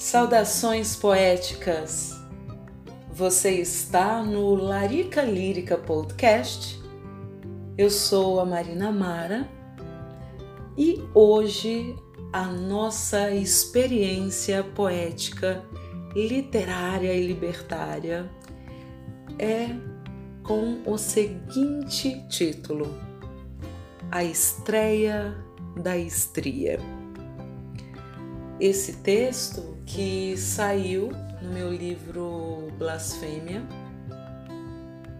Saudações poéticas! Você está no Larica Lírica Podcast. Eu sou a Marina Mara e hoje a nossa experiência poética, literária e libertária é com o seguinte título: A Estreia da Estria. Esse texto que saiu no meu livro Blasfêmia,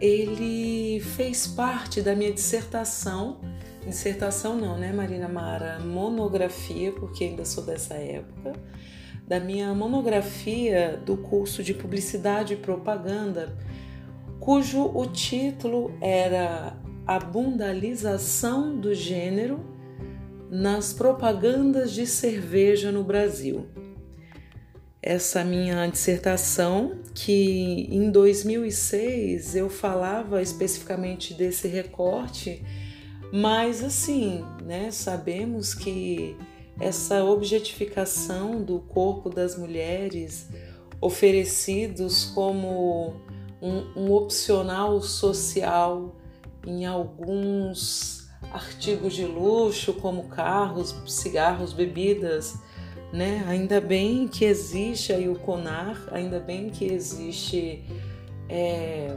ele fez parte da minha dissertação, dissertação não, né, Marina Mara? Monografia, porque ainda sou dessa época, da minha monografia do curso de Publicidade e Propaganda, cujo o título era A Bundalização do Gênero nas propagandas de cerveja no Brasil essa minha dissertação, que em 2006 eu falava especificamente desse recorte, mas assim, né, sabemos que essa objetificação do corpo das mulheres oferecidos como um, um opcional social em alguns artigos de luxo, como carros, cigarros, bebidas, né? Ainda bem que existe aí o CONAR, ainda bem que existe é,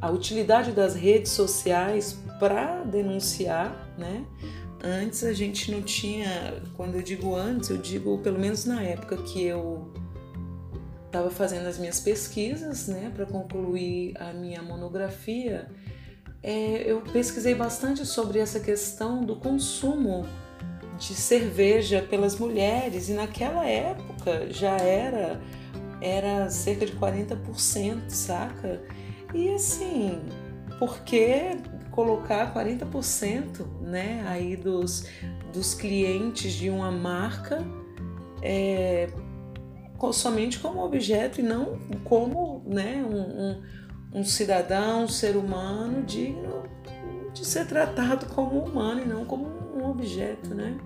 a utilidade das redes sociais para denunciar, né? Antes a gente não tinha, quando eu digo antes, eu digo pelo menos na época que eu estava fazendo as minhas pesquisas, né, para concluir a minha monografia, é, eu pesquisei bastante sobre essa questão do consumo de cerveja pelas mulheres e naquela época já era era cerca de 40%, saca? E assim, por que colocar 40%, né, aí dos, dos clientes de uma marca é, somente como objeto e não como, né, um, um, um cidadão, um ser humano digno de ser tratado como humano e não como um objeto, né?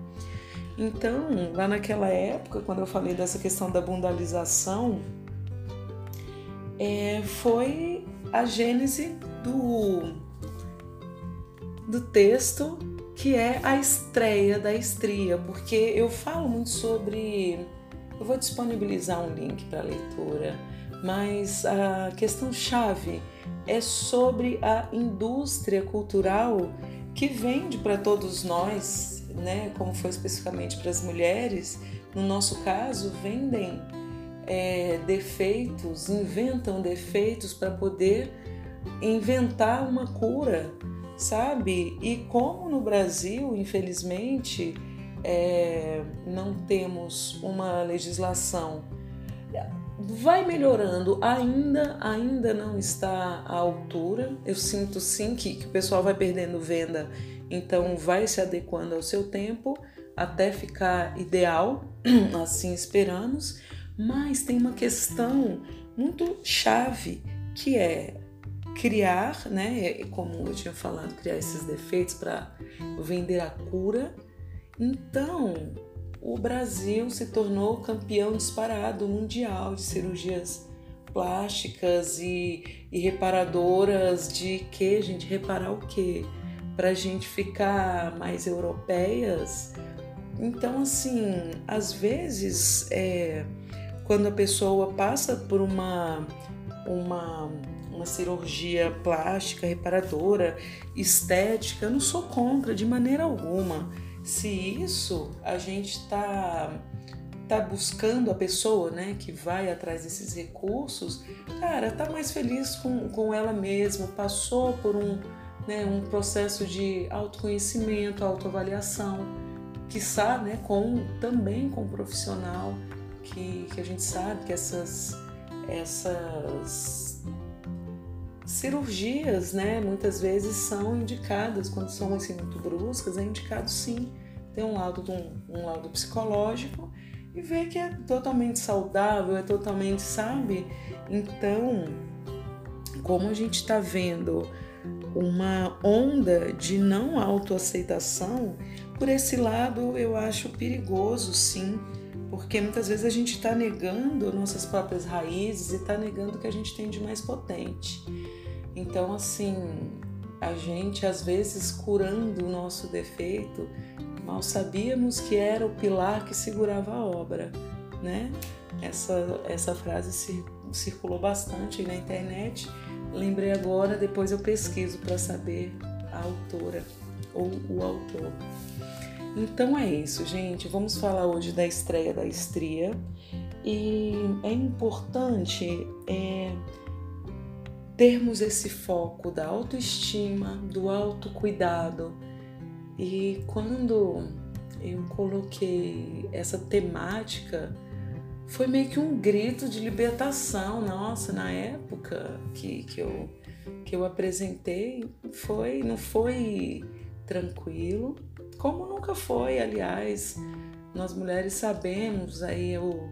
Então, lá naquela época, quando eu falei dessa questão da bundalização, é, foi a gênese do, do texto que é a estreia da estria, porque eu falo muito sobre. Eu vou disponibilizar um link para leitura, mas a questão chave é sobre a indústria cultural que vende para todos nós, né, como foi especificamente para as mulheres, no nosso caso, vendem é, defeitos, inventam defeitos para poder inventar uma cura, sabe? E como no Brasil, infelizmente, é, não temos uma legislação vai melhorando, ainda ainda não está à altura. Eu sinto sim que, que o pessoal vai perdendo venda, então vai se adequando ao seu tempo até ficar ideal, assim esperamos. Mas tem uma questão muito chave que é criar, né, como eu tinha falado, criar esses defeitos para vender a cura. Então, o Brasil se tornou campeão disparado mundial de cirurgias plásticas e, e reparadoras de que, gente? Reparar o quê? Para a gente ficar mais europeias. Então, assim, às vezes, é, quando a pessoa passa por uma, uma, uma cirurgia plástica, reparadora, estética, eu não sou contra de maneira alguma se isso a gente está tá buscando a pessoa, né, que vai atrás desses recursos, cara, tá mais feliz com, com ela mesma, passou por um, né, um processo de autoconhecimento, autoavaliação, quiçá, né, com, também com um profissional, que, que a gente sabe que essas, essas cirurgias, né, muitas vezes são indicadas quando são assim muito bruscas, é indicado sim ter um lado um, um lado psicológico e ver que é totalmente saudável, é totalmente, sabe? Então, como a gente está vendo uma onda de não autoaceitação, por esse lado eu acho perigoso sim porque muitas vezes a gente está negando nossas próprias raízes e está negando o que a gente tem de mais potente. Então, assim, a gente às vezes curando o nosso defeito, mal sabíamos que era o pilar que segurava a obra, né? Essa, essa frase circulou bastante na internet. Lembrei agora, depois eu pesquiso para saber a autora ou o autor. Então é isso, gente. Vamos falar hoje da estreia da estria. E é importante é, termos esse foco da autoestima, do autocuidado. E quando eu coloquei essa temática, foi meio que um grito de libertação. Nossa, na época que, que, eu, que eu apresentei, foi, não foi tranquilo, como nunca foi, aliás. Nós mulheres sabemos aí o,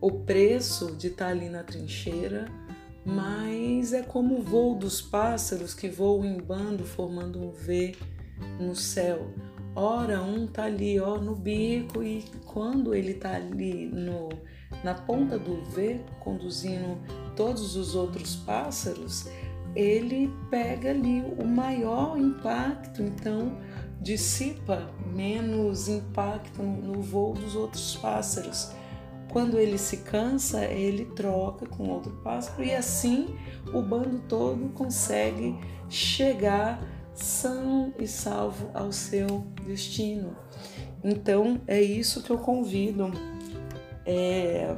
o preço de estar ali na trincheira, mas é como o voo dos pássaros que voam em bando formando um V no céu. Ora, um tá ali ó, no bico e quando ele tá ali no, na ponta do V, conduzindo todos os outros pássaros, ele pega ali o maior impacto, então dissipa menos impacto no voo dos outros pássaros. Quando ele se cansa, ele troca com outro pássaro e assim o bando todo consegue chegar são e salvo ao seu destino. Então é isso que eu convido. É,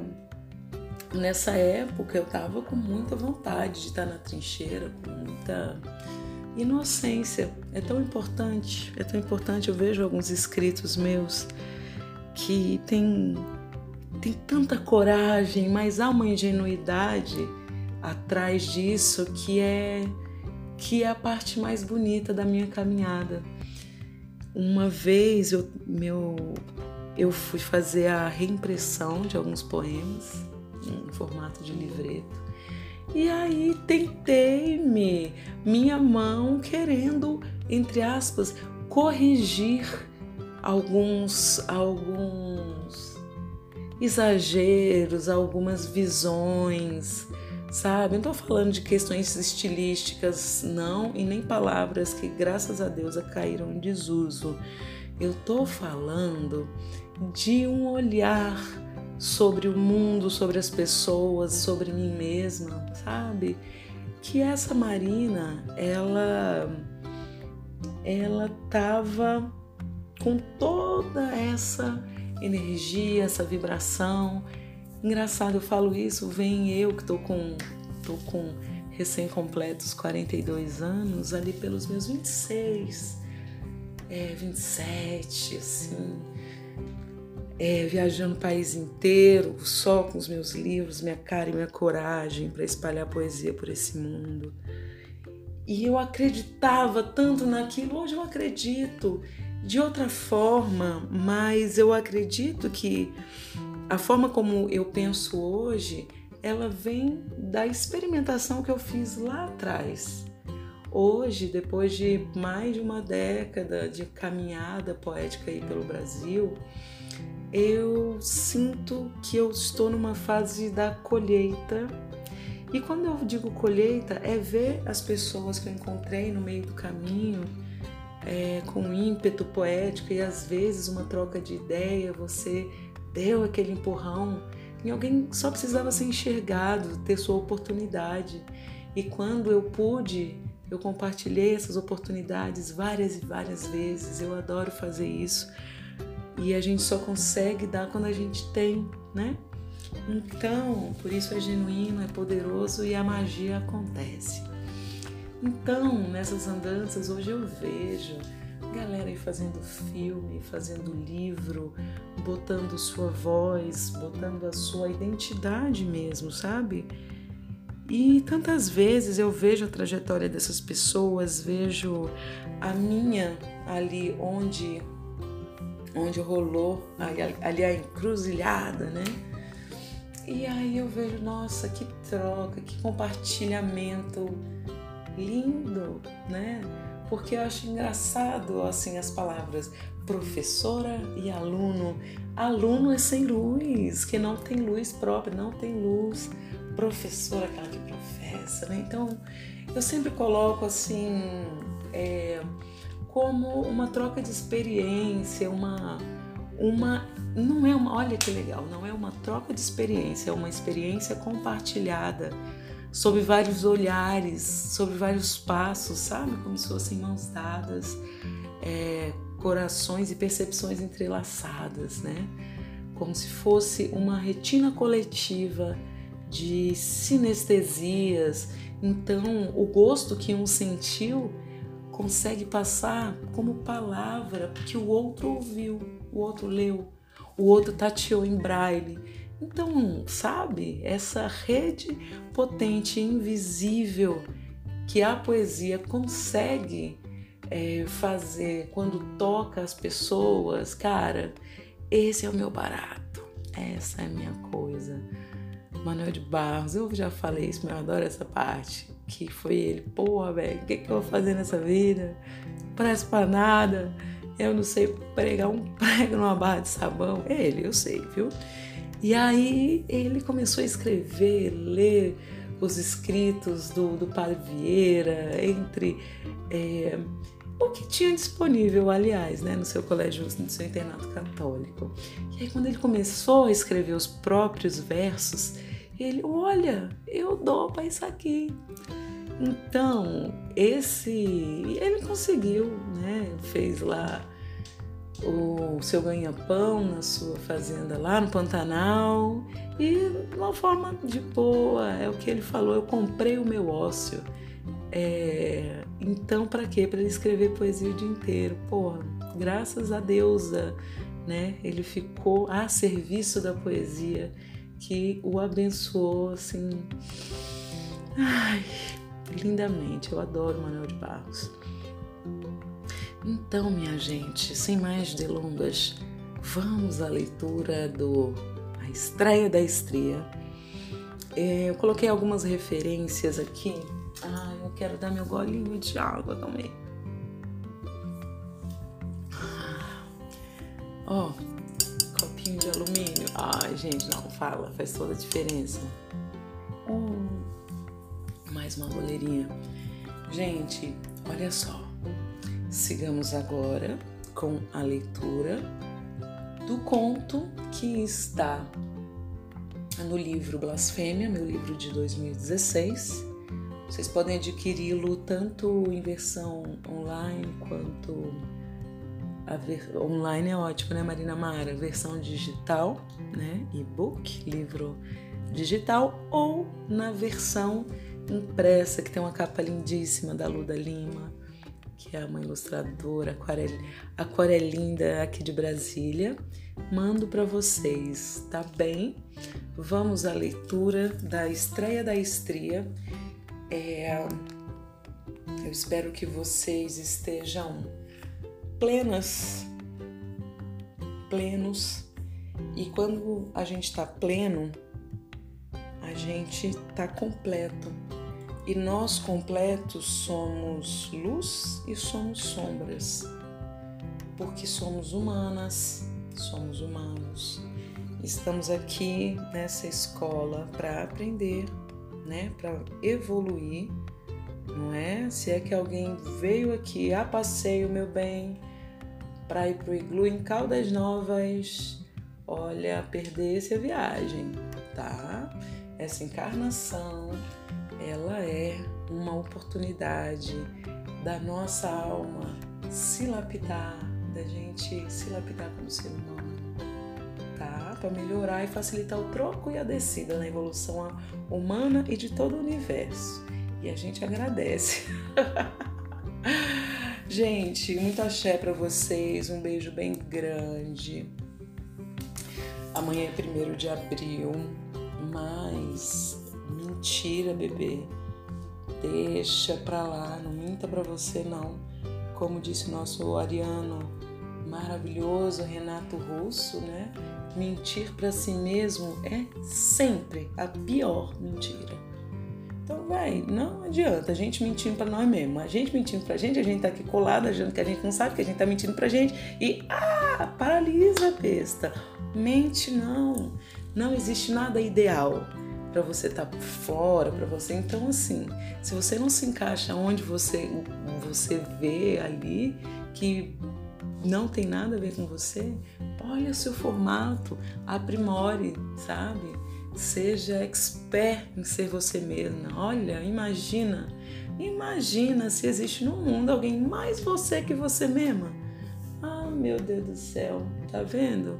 nessa época eu estava com muita vontade de estar na trincheira, com muita inocência. É tão importante, é tão importante. Eu vejo alguns escritos meus que tem, tem tanta coragem, mas há uma ingenuidade atrás disso que é que é a parte mais bonita da minha caminhada. Uma vez eu, meu, eu fui fazer a reimpressão de alguns poemas em formato de livreto. E aí tentei-me, minha mão querendo, entre aspas, corrigir alguns alguns exageros, algumas visões, sabe? Não tô falando de questões estilísticas, não, e nem palavras que, graças a Deus, caíram em desuso. Eu tô falando de um olhar sobre o mundo, sobre as pessoas, sobre mim mesma, sabe? Que essa Marina, ela ela tava com toda essa energia, essa vibração. Engraçado, eu falo isso, vem eu que tô com tô com recém-completos 42 anos, ali pelos meus 26, é, 27, assim, é, viajando o país inteiro, só com os meus livros, minha cara e minha coragem para espalhar poesia por esse mundo. E eu acreditava tanto naquilo, hoje eu acredito de outra forma, mas eu acredito que a forma como eu penso hoje, ela vem da experimentação que eu fiz lá atrás. Hoje, depois de mais de uma década de caminhada poética aí pelo Brasil, eu sinto que eu estou numa fase da colheita. E quando eu digo colheita, é ver as pessoas que eu encontrei no meio do caminho é, com ímpeto poético e às vezes uma troca de ideia, você deu aquele empurrão e alguém só precisava ser enxergado, ter sua oportunidade. E quando eu pude, eu compartilhei essas oportunidades várias e várias vezes. Eu adoro fazer isso e a gente só consegue dar quando a gente tem, né? Então, por isso é genuíno, é poderoso e a magia acontece. Então, nessas andanças, hoje eu vejo galera aí fazendo filme, fazendo livro, botando sua voz, botando a sua identidade mesmo, sabe? E tantas vezes eu vejo a trajetória dessas pessoas, vejo a minha ali onde onde rolou ali a encruzilhada, né? E aí eu vejo, nossa, que troca, que compartilhamento lindo, né? porque eu acho engraçado assim as palavras professora e aluno. Aluno é sem luz, que não tem luz própria, não tem luz. Professora, aquela que professa, né? Então, eu sempre coloco assim é, como uma troca de experiência, uma, uma não é uma, olha que legal, não é uma troca de experiência, é uma experiência compartilhada sobre vários olhares, sobre vários passos, sabe? Como se fossem mãos dadas, é, corações e percepções entrelaçadas, né? Como se fosse uma retina coletiva de sinestesias. Então, o gosto que um sentiu consegue passar como palavra, porque o outro ouviu, o outro leu, o outro tateou em braille. Então, sabe, essa rede potente, invisível que a poesia consegue é, fazer quando toca as pessoas, cara, esse é o meu barato, essa é a minha coisa. Manuel de Barros, eu já falei isso, mas eu adoro essa parte. Que foi ele, porra, velho, o que, que eu vou fazer nessa vida? Parece pra nada. Eu não sei pregar um prego numa barra de sabão. É ele, eu sei, viu? E aí ele começou a escrever, ler os escritos do, do Padre Vieira, entre é, o que tinha disponível, aliás, né, no seu colégio, no seu internato católico. E aí, quando ele começou a escrever os próprios versos, ele, olha, eu dou para isso aqui. Então, esse, ele conseguiu, né, fez lá o seu ganha-pão na sua fazenda lá no Pantanal e uma forma de boa, é o que ele falou, eu comprei o meu ócio. É, então, para quê? Para ele escrever poesia o dia inteiro. Porra, graças a deusa, né? Ele ficou a serviço da poesia que o abençoou assim. Ai, lindamente. Eu adoro Manuel de Barros. Então, minha gente, sem mais delongas, vamos à leitura do A Estreia da Estria. É, eu coloquei algumas referências aqui ah, eu quero dar meu golinho de água também. Ó, oh, de alumínio. Ai, gente, não fala, faz toda a diferença. Hum, mais uma goleirinha. Gente, olha só. Sigamos agora com a leitura do conto que está no livro Blasfêmia, meu livro de 2016 vocês podem adquiri-lo tanto em versão online quanto ver... online é ótimo, né, Marina Mara? Versão digital, né, e-book, livro digital ou na versão impressa que tem uma capa lindíssima da Luda Lima, que é uma ilustradora aquarel... aquarelinda aqui de Brasília. Mando para vocês, tá bem? Vamos à leitura da estreia da estria é, eu espero que vocês estejam plenas, plenos. E quando a gente está pleno, a gente está completo. E nós completos somos luz e somos sombras, porque somos humanas, somos humanos. Estamos aqui nessa escola para aprender né, para evoluir, não é? Se é que alguém veio aqui a passeio, meu bem, para ir pro iglu em Caldas Novas, olha, perder-se a viagem, tá? Essa encarnação, ela é uma oportunidade da nossa alma se lapidar, da gente se lapidar como ser humano para melhorar e facilitar o troco e a descida na evolução humana e de todo o universo. E a gente agradece. gente, muito axé para vocês, um beijo bem grande. Amanhã é primeiro de abril, mas mentira, bebê. Deixa pra lá, não minta pra você não. Como disse o nosso ariano maravilhoso Renato Russo, né? Mentir para si mesmo é sempre a pior mentira. Então, vai, não adianta a gente mentindo para nós mesmos. A gente mentindo pra gente, a gente tá aqui colado, achando que a gente não sabe, que a gente tá mentindo pra gente. E, ah, paralisa besta. Mente não. Não existe nada ideal para você estar tá fora, para você. Então, assim, se você não se encaixa onde você, você vê ali que não tem nada a ver com você, olha o seu formato, aprimore, sabe? Seja expert em ser você mesma. Olha, imagina, imagina se existe no mundo alguém mais você que você mesma. Ah, meu Deus do céu, tá vendo?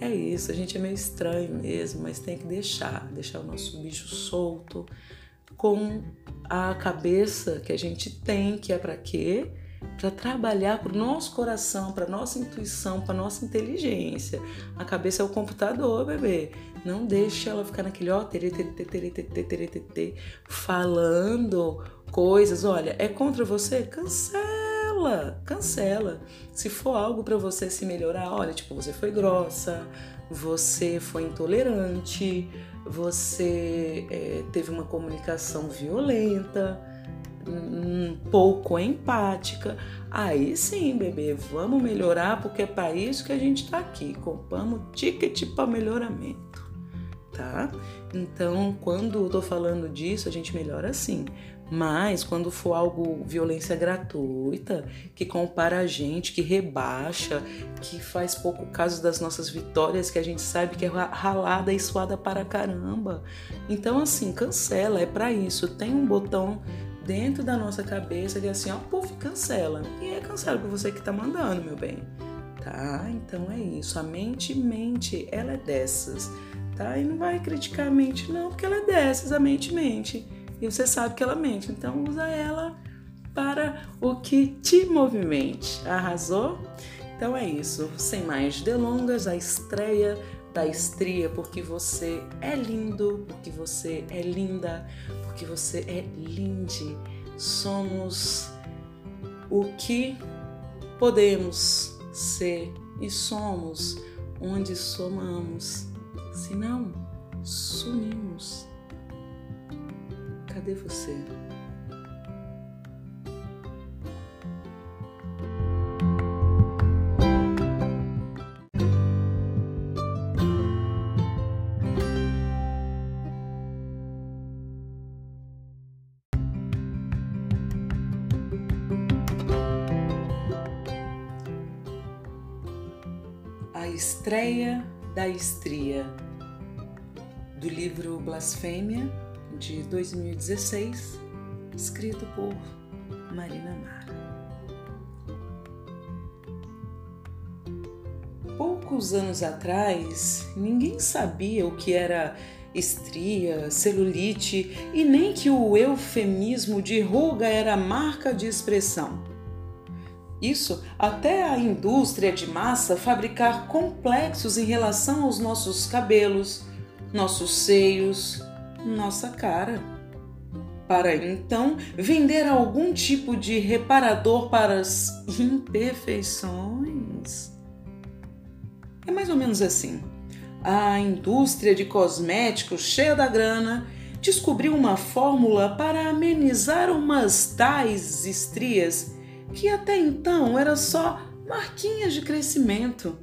É isso, a gente é meio estranho mesmo, mas tem que deixar, deixar o nosso bicho solto com a cabeça que a gente tem, que é para quê? Para trabalhar para o nosso coração, para nossa intuição, para nossa inteligência. A cabeça é o computador, bebê. Não deixe ela ficar naquele ó, falando coisas. Olha, é contra você? Cancela, cancela. Se for algo para você se melhorar, olha, tipo, você foi grossa, você foi intolerante, você é, teve uma comunicação violenta um pouco empática, aí sim, bebê, vamos melhorar porque é para isso que a gente está aqui. Compramos ticket para melhoramento, tá? Então, quando eu tô falando disso, a gente melhora sim. Mas quando for algo violência gratuita, que compara a gente, que rebaixa, que faz pouco caso das nossas vitórias, que a gente sabe que é ralada e suada para caramba. Então assim, cancela, é para isso. Tem um botão dentro da nossa cabeça que é assim, ó, puf, cancela. E é cancela por você que tá mandando, meu bem. Tá? Então é isso. A mente mente, ela é dessas, tá? E não vai criticar a mente não, porque ela é dessas, a mente mente. E você sabe que ela mente, então usa ela para o que te movimente. Arrasou? Então é isso. Sem mais delongas, a estreia da estria, porque você é lindo, porque você é linda, porque você é linde. Somos o que podemos ser e somos onde somamos. Se não, sumimos. Cadê você? Estreia da Estria, do livro Blasfêmia, de 2016, escrito por Marina Mara. Poucos anos atrás, ninguém sabia o que era estria, celulite e nem que o eufemismo de ruga era marca de expressão. Isso até a indústria de massa fabricar complexos em relação aos nossos cabelos, nossos seios, nossa cara. Para então vender algum tipo de reparador para as imperfeições. É mais ou menos assim. A indústria de cosméticos cheia da grana descobriu uma fórmula para amenizar umas tais estrias que até então era só marquinhas de crescimento.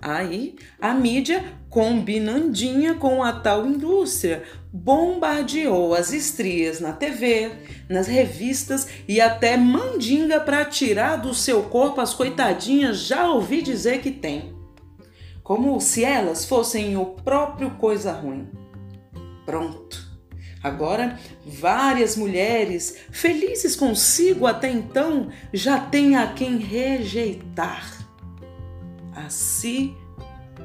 Aí a mídia, combinandinha com a tal indústria, bombardeou as estrias na TV, nas revistas e até mandinga para tirar do seu corpo as coitadinhas já ouvi dizer que tem. Como se elas fossem o próprio coisa ruim. Pronto. Agora, várias mulheres, felizes consigo até então, já têm a quem rejeitar a si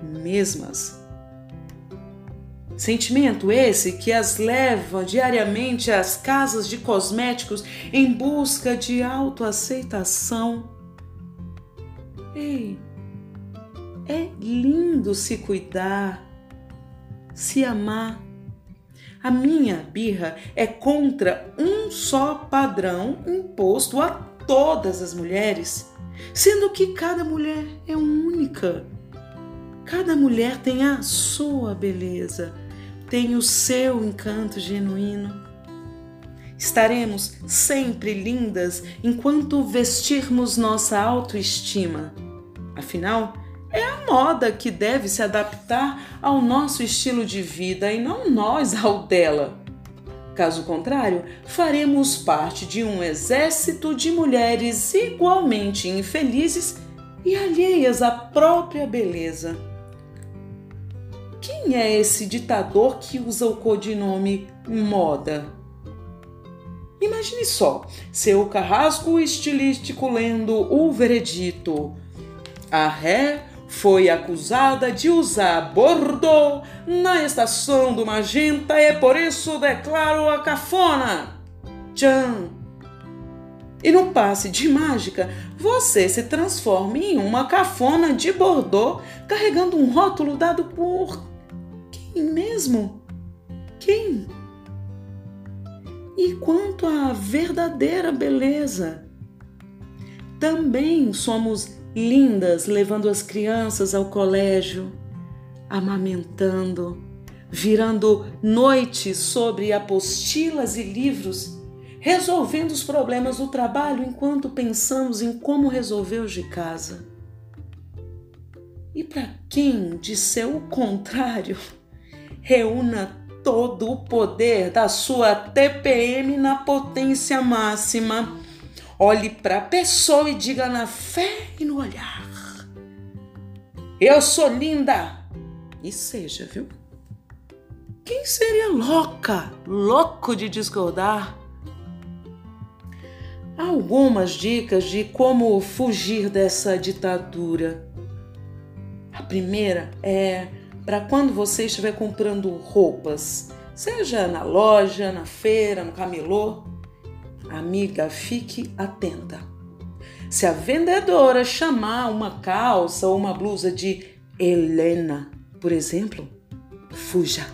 mesmas. Sentimento esse que as leva diariamente às casas de cosméticos em busca de autoaceitação. Ei, é lindo se cuidar, se amar a minha birra é contra um só padrão imposto a todas as mulheres, sendo que cada mulher é única. Cada mulher tem a sua beleza, tem o seu encanto genuíno. Estaremos sempre lindas enquanto vestirmos nossa autoestima. Afinal, é a moda que deve se adaptar ao nosso estilo de vida e não nós ao dela. Caso contrário, faremos parte de um exército de mulheres igualmente infelizes e alheias à própria beleza. Quem é esse ditador que usa o codinome moda? Imagine só, seu carrasco estilístico lendo o veredito. A ré foi acusada de usar Bordeaux na estação do Magenta e por isso declaro a cafona. Tchan! E no passe de mágica, você se transforma em uma cafona de Bordeaux carregando um rótulo dado por. Quem mesmo? Quem? E quanto à verdadeira beleza? Também somos lindas levando as crianças ao colégio, amamentando, virando noites sobre apostilas e livros, resolvendo os problemas do trabalho enquanto pensamos em como resolver os de casa. E para quem disser o contrário, reúna todo o poder da sua TPM na potência máxima. Olhe para a pessoa e diga na fé e no olhar: Eu sou linda! E seja, viu? Quem seria louca, louco de discordar? Algumas dicas de como fugir dessa ditadura. A primeira é para quando você estiver comprando roupas, seja na loja, na feira, no camelô, amiga, fique atenta. Se a vendedora chamar uma calça ou uma blusa de Helena, por exemplo, fuja.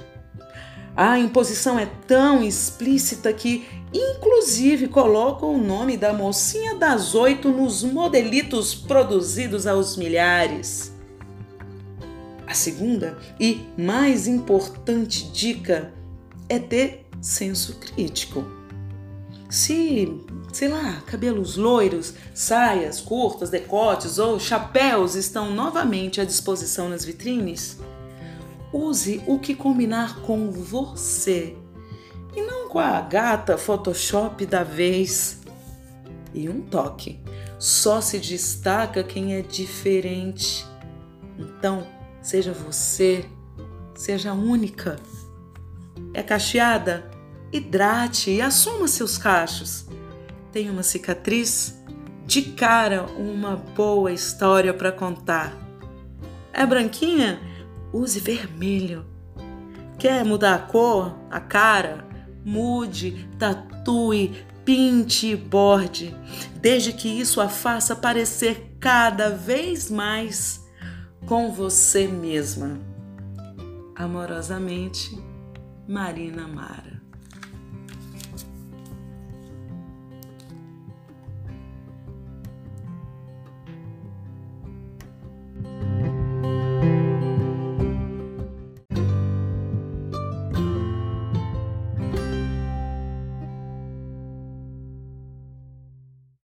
A imposição é tão explícita que, inclusive, coloca o nome da mocinha das oito nos modelitos produzidos aos milhares. A segunda e mais importante dica é ter senso crítico. Se, sei lá, cabelos loiros, saias curtas, decotes ou chapéus estão novamente à disposição nas vitrines, use o que combinar com você e não com a gata Photoshop da vez. E um toque: só se destaca quem é diferente. Então, Seja você, seja única. É cacheada? Hidrate e assuma seus cachos. Tem uma cicatriz? De cara, uma boa história para contar. É branquinha? Use vermelho. Quer mudar a cor, a cara? Mude, tatue, pinte e borde, desde que isso a faça parecer cada vez mais com você mesma. Amorosamente, Marina Mara.